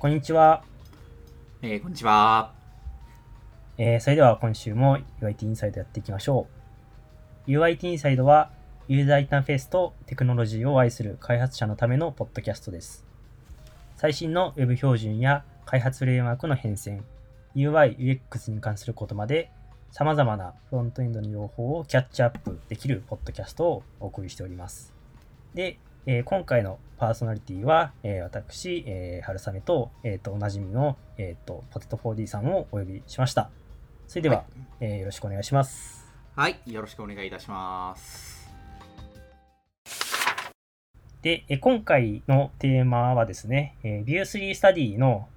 こんにちは。えー、こんにちは。えー、それでは今週も UIT インサイドやっていきましょう。UIT インサイドはユーザーインターフェースとテクノロジーを愛する開発者のためのポッドキャストです。最新の Web 標準や開発フレームワークの変遷、UI、UX に関することまで様々なフロントエンドの情報をキャッチアップできるポッドキャストをお送りしております。で、えー、今回のパーソナリティは、えー、私、えー、春雨と、えっ、ー、と、おなじみの、えっ、と、ポテト 4D さんをお呼びしました。それでは、はい、えー、よろしくお願いします。はい、よろしくお願いいたします。で、え今回のテーマはですね、えー、View3 スタディの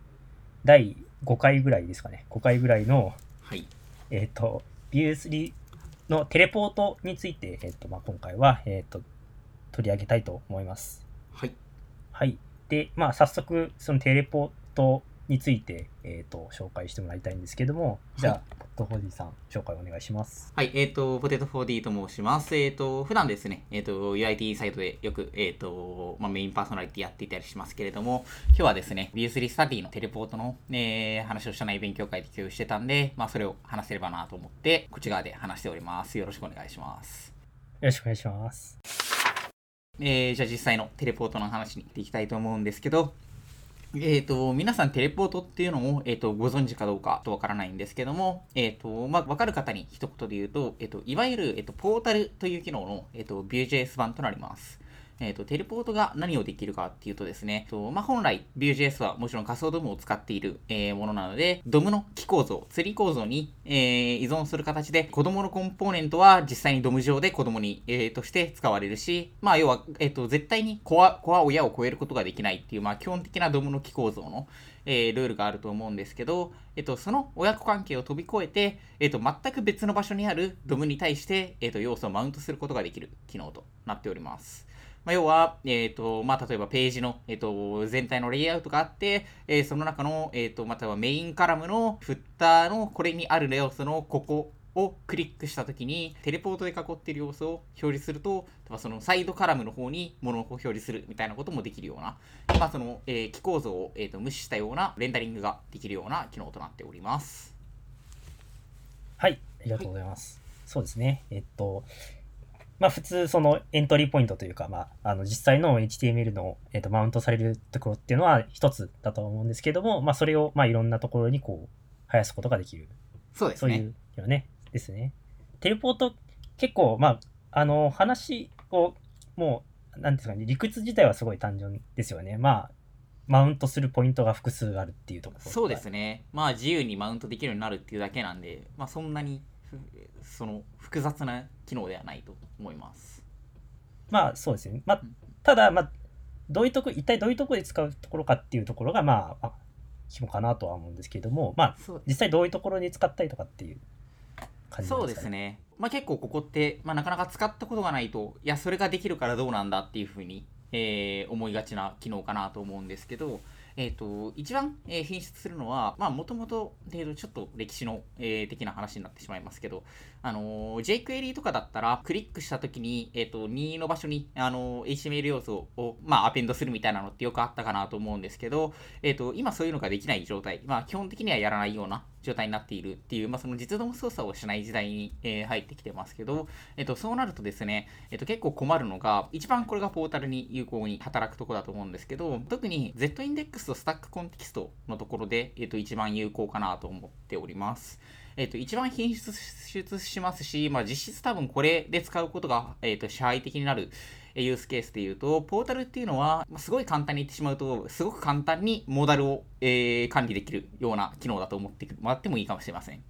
第5回ぐらいですかね、5回ぐらいの、はい、えっ、と、View3 のテレポートについて、えっ、と、まあ、今回は、えっ、と、取り上げたいと思います。はい。はい。で、まあ、早速、そのテレポートについて、えっ、ー、と、紹介してもらいたいんですけども、じゃあ、ポテト 4D さん、紹介お願いします。はい、えっ、ー、と、ポテト 4D と申します。えっ、ー、と、普段ですね、えっ、と、UIT サイトでよく、えっ、と、まあ、メインパーソナリティやっていたりしますけれども、今日はですね、View3 スタディのテレポートの、えー、話をしたない勉強会で共有してたんで、まあ、それを話せればなと思って、こっち側で話しております。よろしくお願いします。よろしくお願いします。えー、じゃあ実際のテレポートの話に行っていきたいと思うんですけど、えっ、ー、と、皆さんテレポートっていうのを、えっ、ー、と、ご存知かどうかとわからないんですけども、えっ、ー、と、まあ、わかる方に一言で言うと、えっ、と、いわゆる、えっ、と、ポータルという機能の、えっ、と、Vue.js 版となります。えっ、ー、と、テレポートが何をできるかっていうとですね、とまあ、本来 Vue.js はもちろん仮想ドムを使っている、えー、ものなので、ドムの機構造、ツリー構造に、えー、依存する形で、子供のコンポーネントは実際にドム上で子供に、えー、として使われるし、まあ、要は、えっ、と、絶対にコア、コア親を超えることができないっていう、まあ、基本的なドムの機構造の、えー、ルールがあると思うんですけど、えっと、その親子関係を飛び越えて、えっと、全く別の場所にあるドムに対して、えっと、要素をマウントすることができる機能となっております。まあ、要は、えっ、ー、と、まあ、例えばページの、えっ、ー、と、全体のレイアウトがあって、えー、その中の、えっ、と、またはメインカラムのフッターのこれにある要素のここをクリックしたときに、テレポートで囲っている要素を表示すると、そのサイドカラムの方に物を表示するみたいなこともできるような、まあ、その、えー、機構造を、えーと、無視したようなレンダリングができるような機能となっております。はい、ありがとうございます。はい、そうですね。えっと、まあ普通そのエントリーポイントというか、まあ、あの実際の HTML の、えー、とマウントされるところっていうのは一つだと思うんですけども、まあそれをまあいろんなところにこう生やすことができる。そうですね。そういうよね。ですね。テレポート結構、まあ、あの話をもう、なんですかね、理屈自体はすごい単純ですよね。まあ、マウントするポイントが複数あるっていうところ。そうですね。まあ自由にマウントできるようになるっていうだけなんで、まあそんなにその複雑な機能ではないと思います。まあそうですね。まあ、ただ、まあ、どういうとこ、一体どういうところで使うところかっていうところが、まあ、肝かなとは思うんですけれども、まあ、実際どういうところに使ったりとかっていう感じですか、ね、そうですね。まあ結構ここって、まあなかなか使ったことがないと、いや、それができるからどうなんだっていうふうに、えー、思いがちな機能かなと思うんですけど、えっ、ー、と、一番、えー、品質するのは、まあ、もともと、ちょっと歴史の、えー、的な話になってしまいますけど、あのー、jQuery とかだったら、クリックした時に、えっ、ー、と、2の場所に、あのー、HTML 要素を、まあ、アペンドするみたいなのってよくあったかなと思うんですけど、えっ、と、今そういうのができない状態、まあ、基本的にはやらないような状態になっているっていう、まあ、その実動操作をしない時代に、えー、入ってきてますけど、えっ、と、そうなるとですね、えっ、と、結構困るのが、一番これがポータルに有効に働くところだと思うんですけど、特に Z インデックスとスタックコンテキストのところで、えっ、と、一番有効かなと思っております。えっ、と、一番品質しますし、まあ、実質多分これで使うことが、えっ、と、支配的になる、ユースケースで言うと、ポータルっていうのは、すごい簡単に言ってしまうと、すごく簡単にモダルを、えー、管理できるような機能だと思ってもらってもいいかもしれません。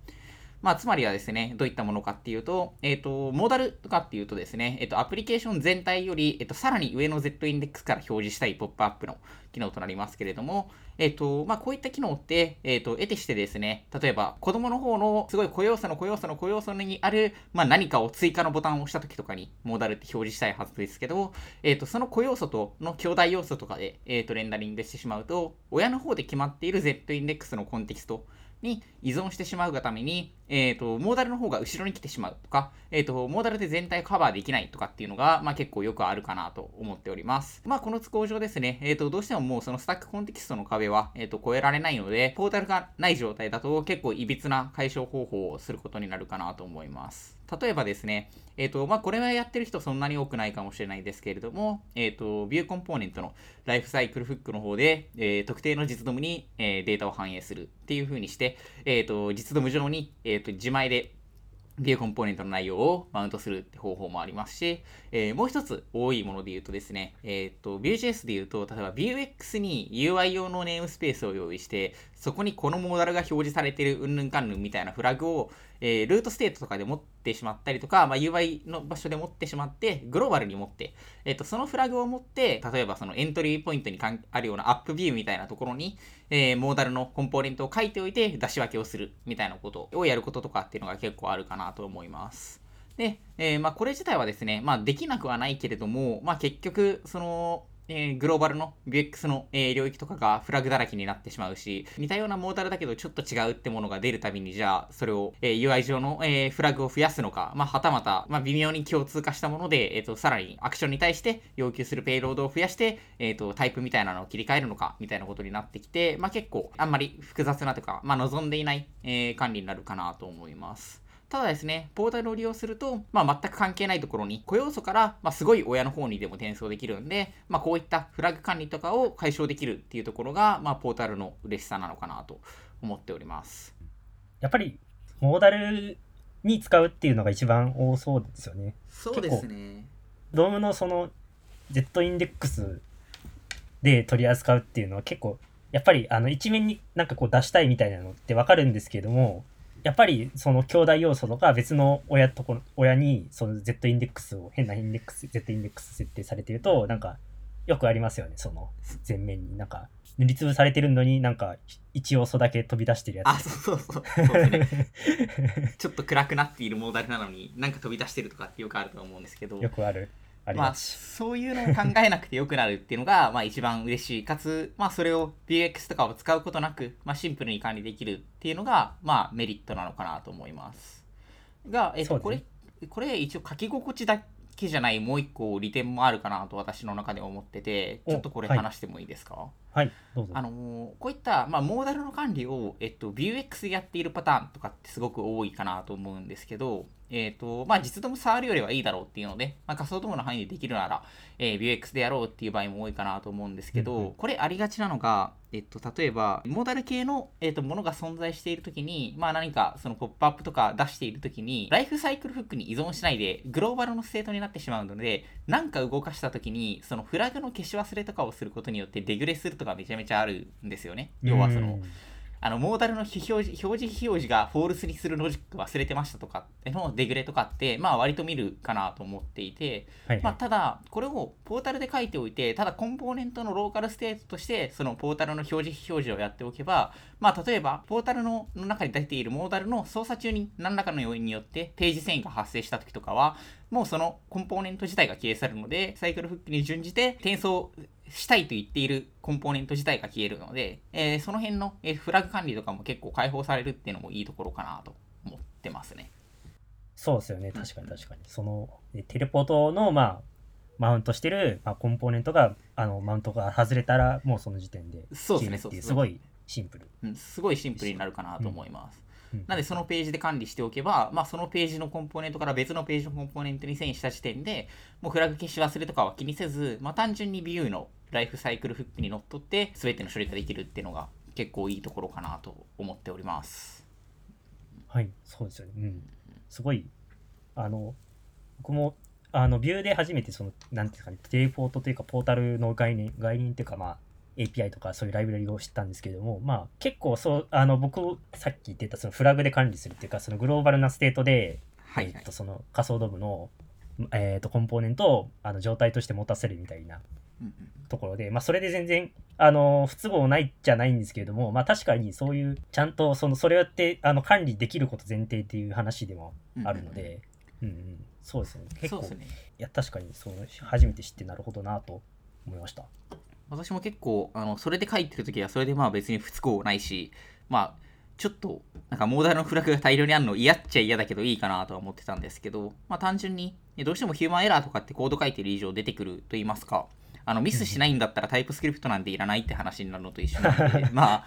まあ、つまりはですね、どういったものかっていうと、えっ、ー、と、モダルとかっていうとですね、えっ、ー、と、アプリケーション全体より、えっ、ー、と、さらに上の Z インデックスから表示したいポップアップの機能となりますけれども、えっ、と、まあ、こういった機能って、えっ、と、得てしてですね、例えば、子供の方のすごい雇用素の雇用素の雇用素にある、まあ、何かを追加のボタンを押した時とかに、モーダルって表示したいはずですけど、えっ、と、その雇用素との兄弟要素とかで、えっ、と、レンダリングしてしまうと、親の方で決まっている Z インデックスのコンテキスト、に依存してしまうがために、えーと、モーダルの方が後ろに来てしまうとか、えーと、モーダルで全体カバーできないとかっていうのが、まあ、結構よくあるかなと思っております。まあ、この都合上ですね、えーと、どうしてももうそのスタックコンテキストの壁は、えー、と超えられないので、ポータルがない状態だと結構いびつな解消方法をすることになるかなと思います。例えばですね、えっ、と、まあ、これはやってる人そんなに多くないかもしれないですけれども、えっ、ー、と、ビューコンポーネントのライフサイクルフックの方で、え、特定の実ドムに、えデータを反映するっていう風にして、えっ、と、実ドム上に、ええっ、と、自前でビューコンポーネントの内容をマウントするって方法もありますし、えー、もう一つ多いもので言うとですね、えっ、ー、と、Vue.js で言うと、例えば Vuex に UI 用のネームスペースを用意して、そこにこのモーダルが表示されてるうんぬんかんぬんみたいなフラグを、えー、ルートステートとかで持ってしまったりとか、まあ、UI の場所で持ってしまって、グローバルに持って、えっ、と、そのフラグを持って、例えばそのエントリーポイントにあるようなアップビューみたいなところに、えー、モーダルのコンポーネントを書いておいて出し分けをするみたいなことをやることとかっていうのが結構あるかななと思います。で、えー、まあ、これ自体はですね、まあ、できなくはないけれども、まあ、結局、その、えー、グローバルの VX の、えー、領域とかがフラグだらけになってしまうし、似たようなモーダルだけどちょっと違うってものが出るたびに、じゃあ、それを、えー、UI 上の、えフラグを増やすのか、まあ、はたまた、まあ、微妙に共通化したもので、えっ、と、さらにアクションに対して要求するペイロードを増やして、えっ、と、タイプみたいなのを切り替えるのか、みたいなことになってきて、まあ、結構、あんまり複雑なというか、まあ、望んでいない、え管理になるかなと思います。ただですね、ポータルを利用すると、まあ、全く関係ないところに、個要素から、まあ、すごい親の方にでも転送できるんで、まあ、こういったフラグ管理とかを解消できるっていうところが、まあ、ポータルの嬉しさなのかなと思っております。やっぱり、モーダルに使うっていうのが一番多そうですよね。そうですね。ドームのその Z インデックスで取り扱うっていうのは結構、やっぱりあの一面になんかこう出したいみたいなのってわかるんですけども、やっぱりその兄弟要素とか別の親とこ親にその Z インデックスを変なインデックス Z インデックス設定されてるとなんかよくありますよね。その前面になんか塗りつぶされてるのになんか一要素だけ飛び出してるやつ。あそうそうそうそう。ね ちょっと暗くなっているモーダルなのになんか飛び出してるとかってよくあると思うんですけど。よくあるまあ、そういうのを考えなくてよくなるっていうのが、まあ、一番嬉しい。かつ、まあ、それを BX とかを使うことなく、まあ、シンプルに管理できるっていうのが、まあ、メリットなのかなと思います。が、えっと、これ、これ一応書き心地だけじゃないもう一個利点もあるかなと私の中で思ってて、ちょっとこれ話してもいいですか？はい、どうぞ。あのー、こういった、まあ、モーダルの管理を、えっと、Vuex でやっているパターンとかってすごく多いかなと思うんですけど、えっ、ー、と、まあ、実 DOM 触るよりはいいだろうっていうので、まあ、仮想 DOM の範囲でできるなら、えー、Vuex でやろうっていう場合も多いかなと思うんですけど、うんうん、これありがちなのが、えっと、例えば、モーダル系の、えっと、ものが存在しているときに、まあ何かそのポップアップとか出しているときに、ライフサイクルフックに依存しないで、グローバルのステートになってしまうので、なんか動かしたときに、そのフラグの消し忘れとかをすることによってデグレするとかめちゃめちゃあるんですよね。要はその、あの、モーダルの表示、表示非表示がフォールスにするロジック忘れてましたとかのデグレとかって、まあ割と見るかなと思っていて、はいはい、まあただ、これをポータルで書いておいて、ただコンポーネントのローカルステートとして、そのポータルの表示非表示をやっておけば、まあ例えば、ポータルの中に出ているモーダルの操作中に何らかの要因によってページ遷移が発生した時とかは、もうそのコンポーネント自体が消え去るので、サイクルフックに準じて転送したいと言っているコンポーネント自体が消えるので、えー、その辺の、えフラグ管理とかも結構解放されるっていうのもいいところかなと思ってますね。そうですよね、確かに確かに。その、テレポートの、まあ、マウントしてる、まあ、コンポーネントが、あの、マウントが外れたら、もうその時点で消えるっていう、すごいシンプル、うん。すごいシンプルになるかなと思います。なのでそのページで管理しておけば、まあ、そのページのコンポーネントから別のページのコンポーネントに遷移した時点で、もうフラグ消し忘れとかは気にせず、まあ、単純に Vue のライフサイクルフックにのっとって全ての処理ができるっていうのが結構いいところかなと思っております。はいそうですよね。うん。すごいあの僕もあの Vue で初めてそのなんていうかねテレポートというかポータルの概念概念っていうかまあ API とかそういうライブラリを知ったんですけれども、まあ結構そう、あの僕さっき言ってたそのフラグで管理するっていうか、そのグローバルなステートで、はい、はい、えっとその仮想ドブの、えー、とコンポーネントをあの状態として持たせるみたいなところで、まあ、それで全然あの不都合ないじゃないんですけれども、まあ、確かにそういうちゃんとそのそれをやってあの管理できること前提っていう話でもあるので、うん、うん、そうですね。結構、ね、いや確かにそう初めて知ってなるほどなと思いました私も結構あのそれで書いてる時はそれでまあ別に不都合ないしまあちょっとなんかモーダルのフラグが大量にあるの嫌っちゃ嫌だけどいいかなとは思ってたんですけど、まあ、単純にどうしてもヒューマンエラーとかってコード書いてる以上出てくると言いますか。あのミスしないんだったらタイプスクリプトなんていらないって話になるのと一緒なので まあ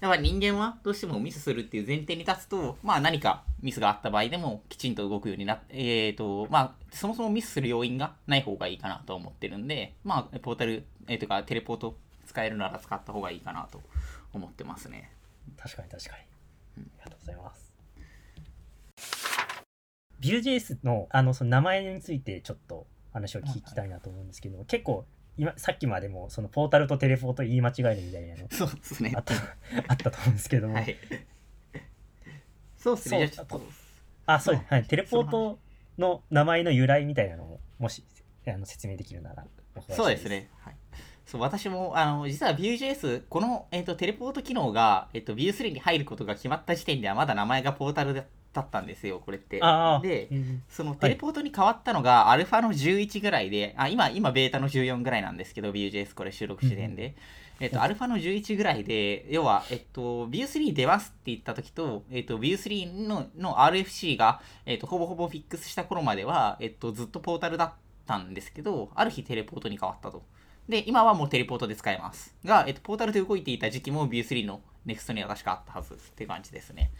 やっぱ人間はどうしてもミスするっていう前提に立つと、まあ何かミスがあった場合でもきちんと動くようになって、えっ、ー、と、まあそもそもミスする要因がない方がいいかなと思ってるんで、まあポータル、えー、とかテレポート使えるなら使った方がいいかなと思ってますね。確かに確かに。ありがとうございます。Vue.js のあのその名前についてちょっと話を聞きたいなと思うんですけど、はい、結構今さっきまでもそのポータルとテレポート言い間違えるみたいなのそうですね。あったあったと思うんですけども、はい、そうですね。あそうはい、テレポートの名前の由来みたいなのをもしあの説明できるならそうですね、はい、そう私もあの実は Vue.js この、えーと、テレポート機能が、えーと、と Vue3 に入ることが決まった時点ではまだ名前がポータルだだったんですよ、これって。で、そのテレポートに変わったのが、アルファの11ぐらいで、あ今、今、ベータの14ぐらいなんですけど、Vue.js これ収録時点で。えっと、アルファの11ぐらいで、要は、えっと、Vue3 出ますって言った時と、えっと、Vue3 のの RFC が、えっと、ほぼほぼフィックスした頃までは、えっと、ずっとポータルだったんですけど、ある日テレポートに変わったと。で、今はもうテレポートで使えます。が、えっと、ポータルで動いていた時期も Vue3 の NEXT には確かあったはずっていう感じですね。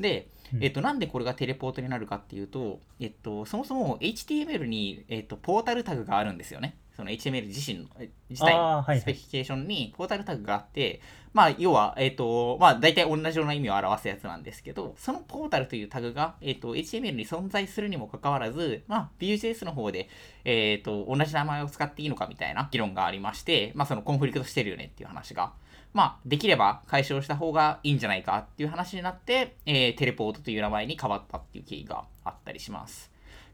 で、えっと、なんでこれがテレポートになるかっていうと、えっと、そもそも HTML に、えっと、ポータルタグがあるんですよね。その HTML 自身の、自体のスペシフィケーションにポータルタグがあって、はいはい、まあ、要は、えっと、まあ、大体同じような意味を表すやつなんですけど、そのポータルというタグが、えっと、HTML に存在するにもかかわらず、まあ、Vue.js の方で、えっと、同じ名前を使っていいのかみたいな議論がありまして、まあ、そのコンフリクトしてるよねっていう話がまあ、できれば解消した方がいいんじゃないかっていう話になって、えー、テレポートという名前に変わったっていう経緯があったりします。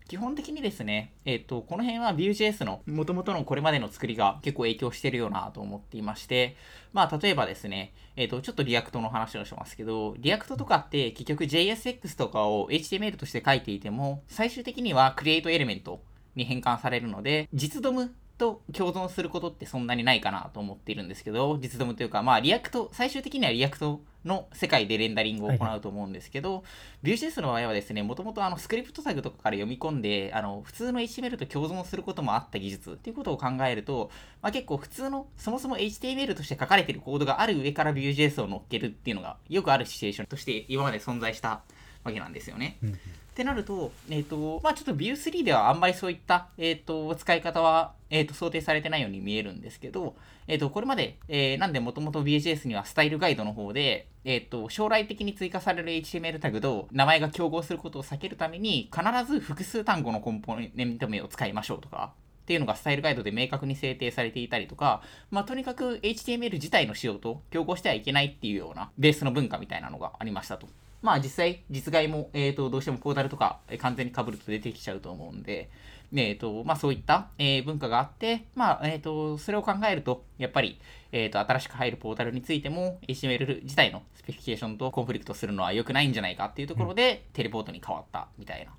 基本的にですね、えっ、ー、と、この辺は Vue.js の元々のこれまでの作りが結構影響してるよなと思っていまして、まあ、例えばですね、えっ、ー、と、ちょっと React の話をしますけど、 React とかって結局 JSX とかを HTML として書いていても、最終的には Create Element に変換されるので、実 DOM と共存することってそんなにないかなと思っているんですけど、実 DOM というか、まあ、 React、最終的には React の世界でレンダリングを行うと思うんですけど、ビュー Vue.js の場合はですね、もともとあのスクリプトタグとかから読み込んで、あの普通の HTML と共存することもあった技術っていうことを考えると、まあ、結構普通の、そもそも HTML として書かれているコードがある上からビュー Vue.js を乗っけるっていうのがよくあるシチュエーションとして今まで存在したわけなんですよね。ってなると、えっ、ー、と、まあちょっと Vue3 ではあんまりそういった、えっ、ー、と、使い方は、えっ、ー、と、想定されてないように見えるんですけど、えっ、と、これまで、えなんでもともと VJS にはスタイルガイドの方で、えっ、と、将来的に追加される HTML タグと名前が競合することを避けるために、必ず複数単語のコンポーネント名を使いましょうとか、っていうのがスタイルガイドで明確に制定されていたりとか、まあ、とにかく HTML 自体の仕様と競合してはいけないっていうようなベースの文化みたいなのがありましたと。まあ実際、実害も、えっ、ー、と、どうしてもポータルとか、え完全に被ると出てきちゃうと思うんで、えっ、ー、と、まあそういった、えー、文化があって、まあ、えっ、と、それを考えると、やっぱり、えっ、と、新しく入るポータルについても、HTML 自体のスペシフィケーションとコンフリクトするのは良くないんじゃないかっていうところで、うん、テレポートに変わったみたいな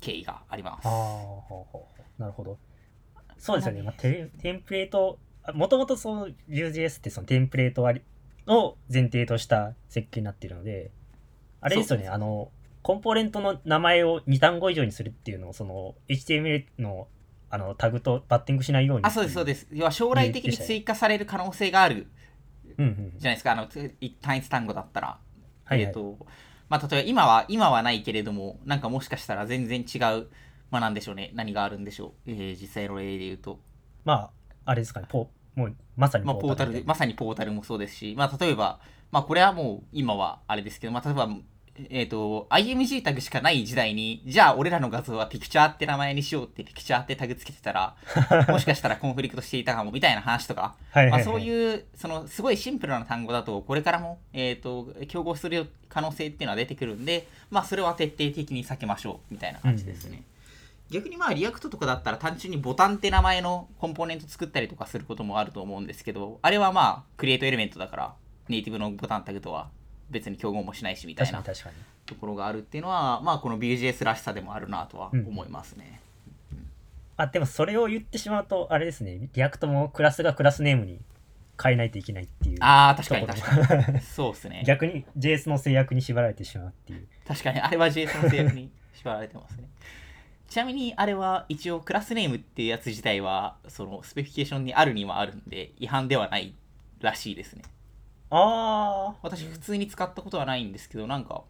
経緯があります。なるほど。そうですよね。まあ、テテンプレート、もともとその Vue.js ってそのテンプレートを前提とした設計になっているので、あれですよね、あの、コンポーネントの名前を2単語以上にするっていうのを、その、HTML のあのタグとバッティングしないように。あ、そうです、そうです。要は将来的に追加される可能性がある、じゃないですか、あの、単一単語だったら。はい、はい、えっ、ー、と、まあ、例えば今は、今はないけれども、なんかもしかしたら全然違う、まあなんでしょうね、何があるんでしょう、えー、実際の例で言うと。まあ、あれですかね、ポもうまさにポータル、まあ、まさにポータルもそうですし、まあ例えば、まあこれはもう今はあれですけど、まあ例えばえっ、ー、と、IMG タグしかない時代に、じゃあ俺らの画像はピクチャーって名前にしようってピクチャーってタグつけてたら、もしかしたらコンフリクトしていたかもみたいな話とか、はいはいはい、まあ、そういう、そのすごいシンプルな単語だと、これからも、えっ、ー、と、競合する可能性っていうのは出てくるんで、まあそれは徹底的に避けましょうみたいな感じですね。うん逆にまあ React とかだったら単純にボタンって名前のコンポーネント作ったりとかすることもあると思うんですけど、あれはまあ Create Element だから、ネイティブのボタンタグとは別に競合もしないしみたいなところがあるっていうのはまあこの BGS らしさでもあるなとは思いますね、うん、あでもそれを言ってしまうとあれですね React もクラスがクラスネームに変えないといけないっていうああ確かに確かにそうですね。逆に JS の制約に縛られてしまうっていう。確かに。あれは JS の制約に縛られてますね。ちなみにあれは一応クラスネームっていうやつ自体はそのスペフィケーションにあるにはあるんで違反ではないらしいですねああ私普通に使ったことはないんですけどなんか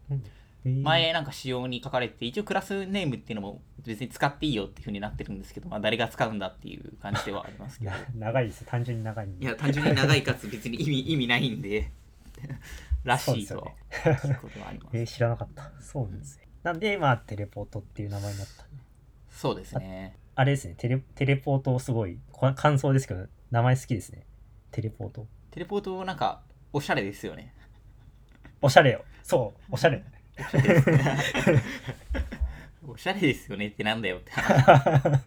前前なんか仕様に書かれてて一応クラスネームっていうのも別に使っていいよっていう風になってるんですけど、まあ、誰が使うんだっていう感じではありますけど。長いです。単純に長いいや単純に長いかつ別に意味意味ないんで らしいとは聞くことがあります。えー知らなかった。そうなんですね。なんでまあテレポートっていう名前になったそうですね。あれですね。テレテレポートすごいこ感想ですけど名前好きですね。テレポート。テレポートなんかおしゃれですよね。おしゃれよ。そうおしゃれ。おしゃれです。よねってなんだよって話。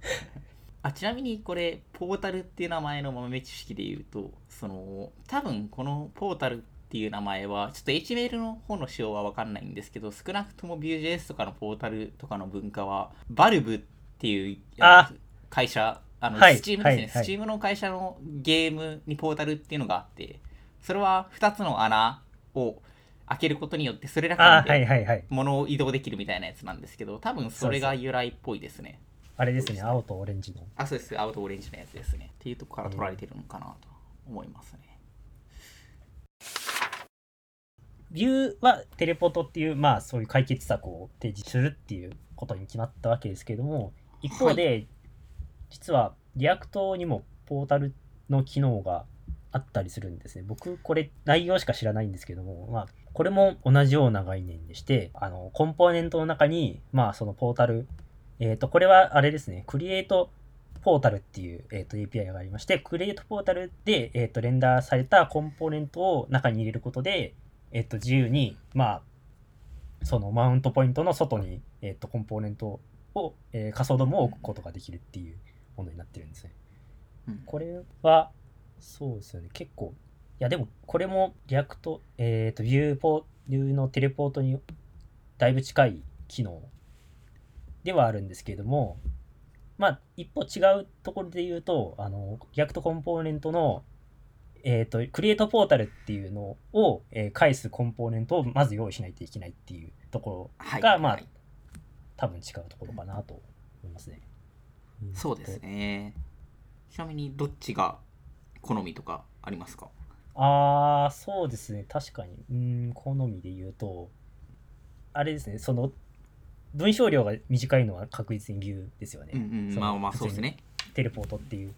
あちなみにこれポータルっていう名前の豆知識で言うとその多分このポータルっていう名前はちょっと HTML の方の仕様は分かんないんですけど少なくとも Vue.js とかのポータルとかの文化はバルブっていうあ会社あの、はい Steam ですね、はいはい。Steam の会社のゲームにポータルっていうのがあってそれは2つの穴を開けることによってそれら間あーはいではいはい。物を移動できるみたいなやつなんですけど多分それが由来っぽいですね。あれですね青とオレンジの。あそうです。青とオレンジのやつですね。っていうとこから取られてるのかなと思いますね。 Vue はテレポートっていうまあそういう解決策を提示するっていうことに決まったわけですけれども一方で、実は React にもポータルの機能があったりするんですね僕これ内容しか知らないんですけどもまあこれも同じような概念でしてあのコンポーネントの中にまあそのポータルえっ、とこれはあれですね Createポータルっていう、えー、と API がありまして、 Create Portal で、えー、とレンダーされたコンポーネントを中に入れることで、えっと、自由に、まあ、そのマウントポイントの外に、えっと、コンポーネントを、えー仮想 DOM を置くことができるっていうものになってるんですね。うんこれは、そうですよね、結構、いや、でも、これも React、えっ、と、 Vue ポ、 Vue のテレポートにだいぶ近い機能ではあるんですけれども、まあ、一歩違うところで言うと、あの、リアクトコンポーネントのえっ、と、クリエイトポータルっていうのを、えー返すコンポーネントをまず用意しないといけないっていうところが、まあ、はい。多分違うところかなと思いますね。そうですね。ちなみにどっちが好みとかありますか？ああ、そうですね。確かに。うーん、好みで言うと、あれですね、その、文章量が短いのは確実に Vue ですよね。うんうんまあまあそうですねテレポートっていう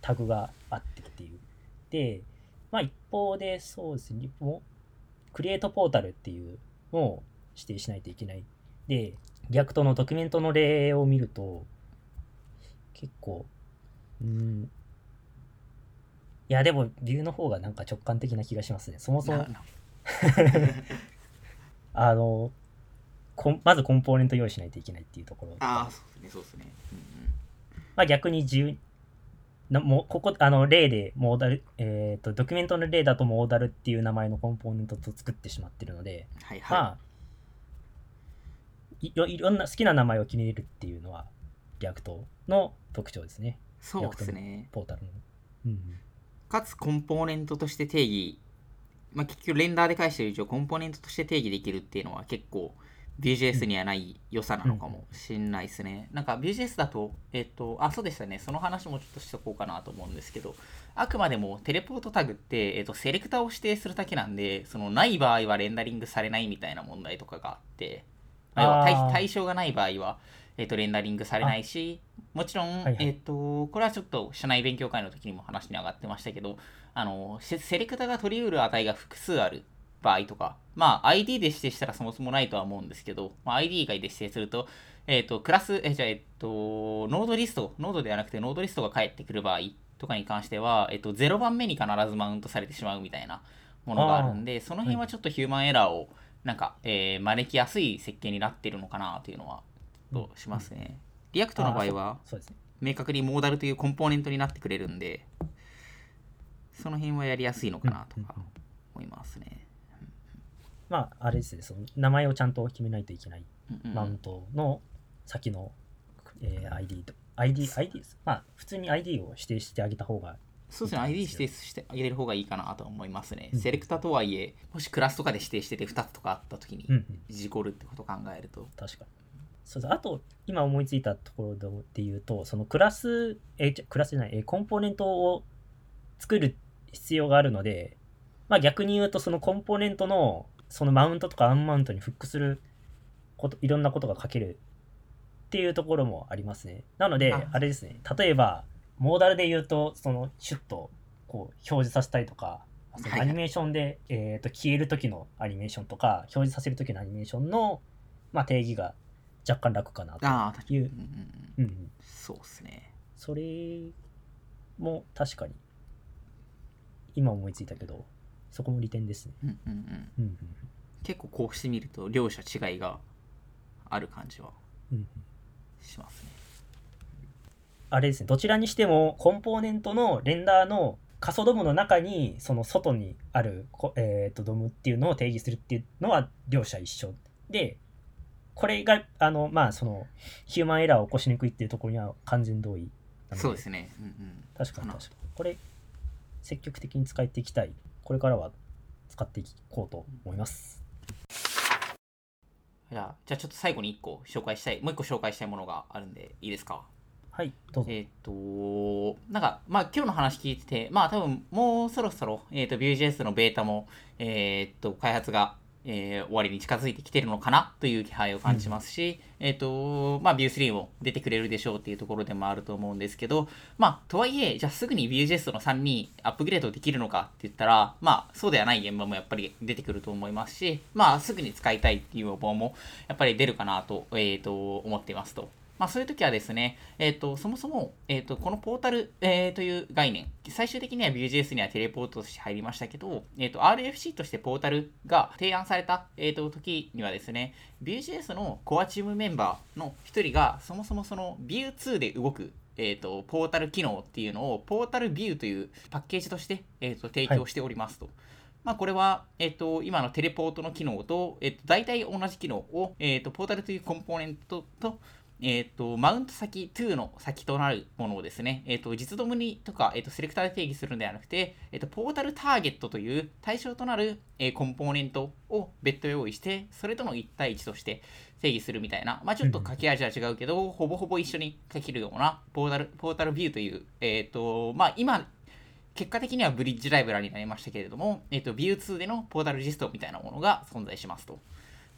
タグがあってっていう。で、まあ一方でそうですね、もう Create Portal っていうのを指定しないといけない。で、 React のドキュメントの例を見ると、結構、うん、いやでも Vue の方がなんか直感的な気がしますね。そもそも。あの、こんまずコンポーネント用意しないといけないっていうところ。ああそうですねそうですね、うんうん。まあ、逆に自由なもうここあの例でモーダル、えー、とドキュメントの例だとモーダルっていう名前のコンポーネントと作ってしまってるので、はいはい、まあいろいろんな好きな名前を決めれるっていうのは React の特徴ですね。そうですね。ポータルの、うん、かつコンポーネントとして定義、まあ、結局レンダーで返してる以上コンポーネントとして定義できるっていうのは結構 Vue.js にはない良さなのかもしんないですね。なんか Vue.js だと、えっと、あ、そうでしたね。その話もちょっとしとこうかなと思うんですけど、あくまでもテレポートタグって、えっと、セレクターを指定するだけなんで、そのない場合はレンダリングされないみたいな問題とかがあって、対象がない場合は、えっと、レンダリングされないし、もちろん、はいはい。えっと、これはちょっと社内勉強会の時にも話に上がってましたけど、あの、セセレクターが取り得る値が複数ある場合とか、まあ ID で指定したらそもそもないとは思うんですけど、まあ、ID 以外で指定すると、えっ、と、クラス、えじゃあ、えっ、と、ノードリスト、ノードではなくてノードリストが返ってくる場合とかに関しては、えっ、と、0番目に必ずマウントされてしまうみたいなものがあるんで、その辺はちょっとヒューマンエラーを、なんか、えー招きやすい設計になってるのかなというのは、としますね。 React の場合は、明確にモーダルというコンポーネントになってくれるんで、その辺はやりやすいのかなとか思いますね。まああれですねその名前をちゃんと決めないといけないうんうんマウントの先の、えー ID と ID, ID です。まあ、普通に ID を指定してあげた方がそうですね、ID 指定してあげれる方がいいかなと思いますね。うんセレクタとはいえ、もしクラスとかで指定してて2つとかあったときに事故るってことを考えると。確かに。そうですあと、今思いついたところで言うと、そのクラス、えクラスじゃない、えーコンポーネントを作る必要があるので、まあ逆に言うと、そのコンポーネントの、そのマウントとかアンマウントにフックすること、いろんなことが書けるっていうところもありますね。なのであ、あれですね、例えば、モーダルで言うと、その、シュッと、こう、表示させたりとか、そのはい。アニメーションで、えーと消える時のアニメーションとか、表示させる時のアニメーションの、まあ、定義が若干楽かなと。いう。そうですね。それも確かに今思いついたけどそこも利点ですね、うんうんうん、うんうん結構こうしてみると、両者違いがある感じはうんうん、しますね。あれですね。どちらにしてもコンポーネントのレンダーの仮想ドムの中にその外にあるこ、えー、とドムっていうのを定義するっていうのは両者一緒。でこれがあのまあそのヒューマンエラーを起こしにくいっていうところには完全同意そうですね。うんうん、確かに確かに。これ積極的に使っていきたい。これからは使っていこうと思います。じゃあ、じゃあちょっと最後に1個紹介したい、もう1個紹介したいものがあるんで、いいですか？はいどうぞ。えっ、と、なんか、まあ今日の話聞いてて、まあ多分もうそろそろ、えっ、と、Vue.js のベータも、えっ、と、開発が、えー終わりに近づいてきてるのかなという気配を感じますし、えっ、と、まあ Vue3 も出てくれるでしょうっていうところでもあると思うんですけど、まあ、とはいえ、じゃあすぐに Vue.js の3にアップグレードできるのかって言ったら、まあ、そうではない現場もやっぱり出てくると思いますし、まあ、すぐに使いたいっていう要望もやっぱり出るかなと、えっ、と、思っていますと。まあ、そういう時はですね、えっ、と、そもそも、えっ、と、このポータル、えーという概念、最終的には Vue.js にはテレポートとして入りましたけど、えっ、と、RFC としてポータルが提案された、えっ、と、時にはですね、Vue.js のコアチームメンバーの一人が、そもそもその Vue2 で動く、えー、とポータル機能っていうのをポータルビューというパッケージとして、えー、と提供しておりますと。まあ、これは、えっと今のテレポートの機能と、えっと大体同じ機能を、えっとポータルというコンポーネントと、えっとマウント先2の先となるものをですね、えっと実ドムにとか、えっとセレクターで定義するのではなくて、えっとポータルターゲットという対象となる、えーコンポーネントを別途用意して、それとの1対1として定義するみたいな、まあ、ちょっと書き味は違うけど、ほぼほぼ一緒に書けるようなポータルポータルビューという、えっとまあ、今、結果的にはブリッジライブラリになりましたけれども、えっと、Vue2 でのポータルジストみたいなものが存在しますと。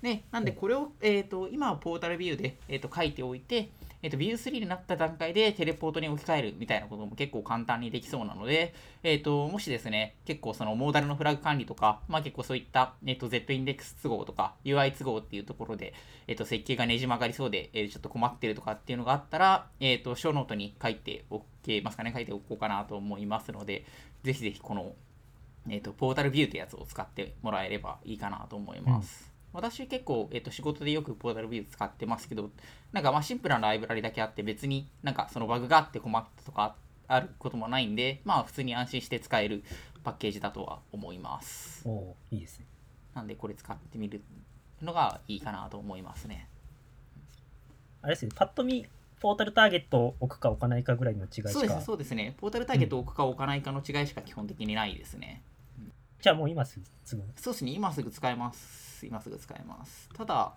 で、なんでこれを、えっと今はポータルビューで、えっと書いておいて、えっと Vue3 になった段階でテレポートに置き換えるみたいなことも結構簡単にできそうなので、えっともしですね、結構そのモーダルのフラグ管理とか、まあ結構そういった、えっと Z インデックス都合とか UI 都合っていうところで、えっと設計がねじ曲がりそうで、えーちょっと困ってるとかっていうのがあったら、えっとショーノートに書いておけますかね、書いておこうかなと思いますので、ぜひぜひこの、えっとポータルビューってやつを使ってもらえればいいかなと思います。私結構、えっと仕事でよくポータルビュー使ってますけど、なんかまあシンプルなライブラリだけあって別になんかそのバグがあって困ったとかあることもないんで、まあ普通に安心して使えるパッケージだとは思います。おいいですねなんでこれ使ってみるのがいいかなと思いますね。あれですねパッと見ポータルターゲットを置くか置かないかぐらいの違いしかそうです、そうですね。ポータルターゲットを置くか置かないかの違いしか基本的にないですね。じゃあもう今すぐそうですね、今すぐ使えます。今すぐ使えます。ただ、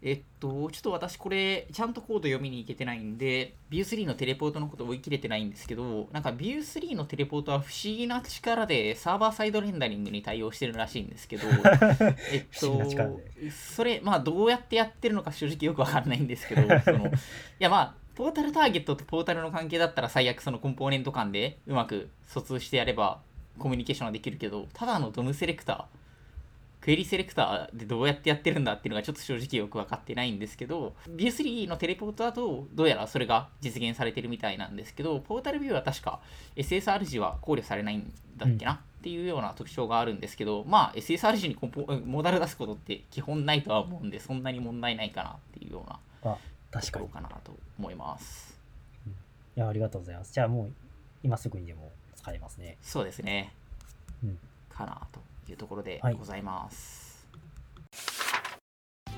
えっと、ちょっと私これ、ちゃんとコード読みに行けてないんで、Vue3 のテレポートのこと追い切れてないんですけど、なんか Vue3 のテレポートは不思議な力でサーバーサイドレンダリングに対応してるらしいんですけど、えっとで、それ、まあどうやってやってるのか正直よくわかんないんですけど、そのいやまあ、ポータルターゲットとポータルの関係だったら最悪そのコンポーネント間でうまく疎通してやればコミュニケーションはできるけど、ただのドムセレクター、クエリセレクターでどうやってやってるんだっていうのがちょっと正直よく分かってないんですけど、Vue3 のテレポートだとどうやらそれが実現されてるみたいなんですけど、ポータルビューは確か SSR 時は考慮されないんだっけな、うん。っていうような特徴があるんですけど、まあ SSR 時にコンポモーダル出すことって基本ないとは思うんで、そんなに問題ないかなっていうようなあ確かに。かなと思います。いやありがとうございます。じゃあもう今すぐにでも使えますねそうですね。うんかなというところではいございます。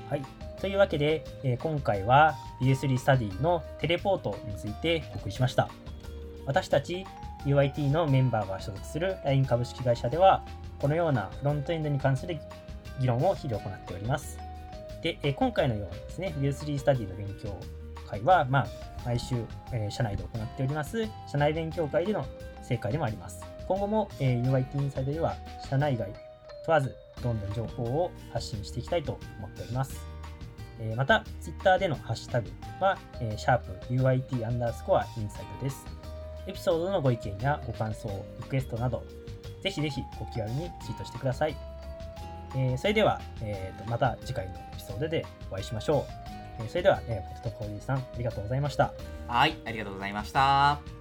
はいというわけで、えー今回は Vue3 スタディのテレポートについてお送りしました私たち UIT のメンバーが所属する LINE 株式会社では、このようなフロントエンドに関する議論を日々行っております。で、え今回のようにですね、View3 スタディの勉強会は、まあ、毎週、えー、社内で行っております、社内勉強会での成果でもあります。今後も、えー、UIT インサイドでは、社内外問わず、どんどん情報を発信していきたいと思っております。えー、また、Twitter でのハッシュタグは、えー、シャープ UIT アンダースコアインサイドです。エピソードのご意見やご感想、リクエストなど、ぜひぜひお気軽にツイートしてください。えー、それでは、えーと、また次回のエピソードでお会いしましょう。えー、それでは、えー、ポテトコーヒーさん、ありがとうございました。はい、ありがとうございました。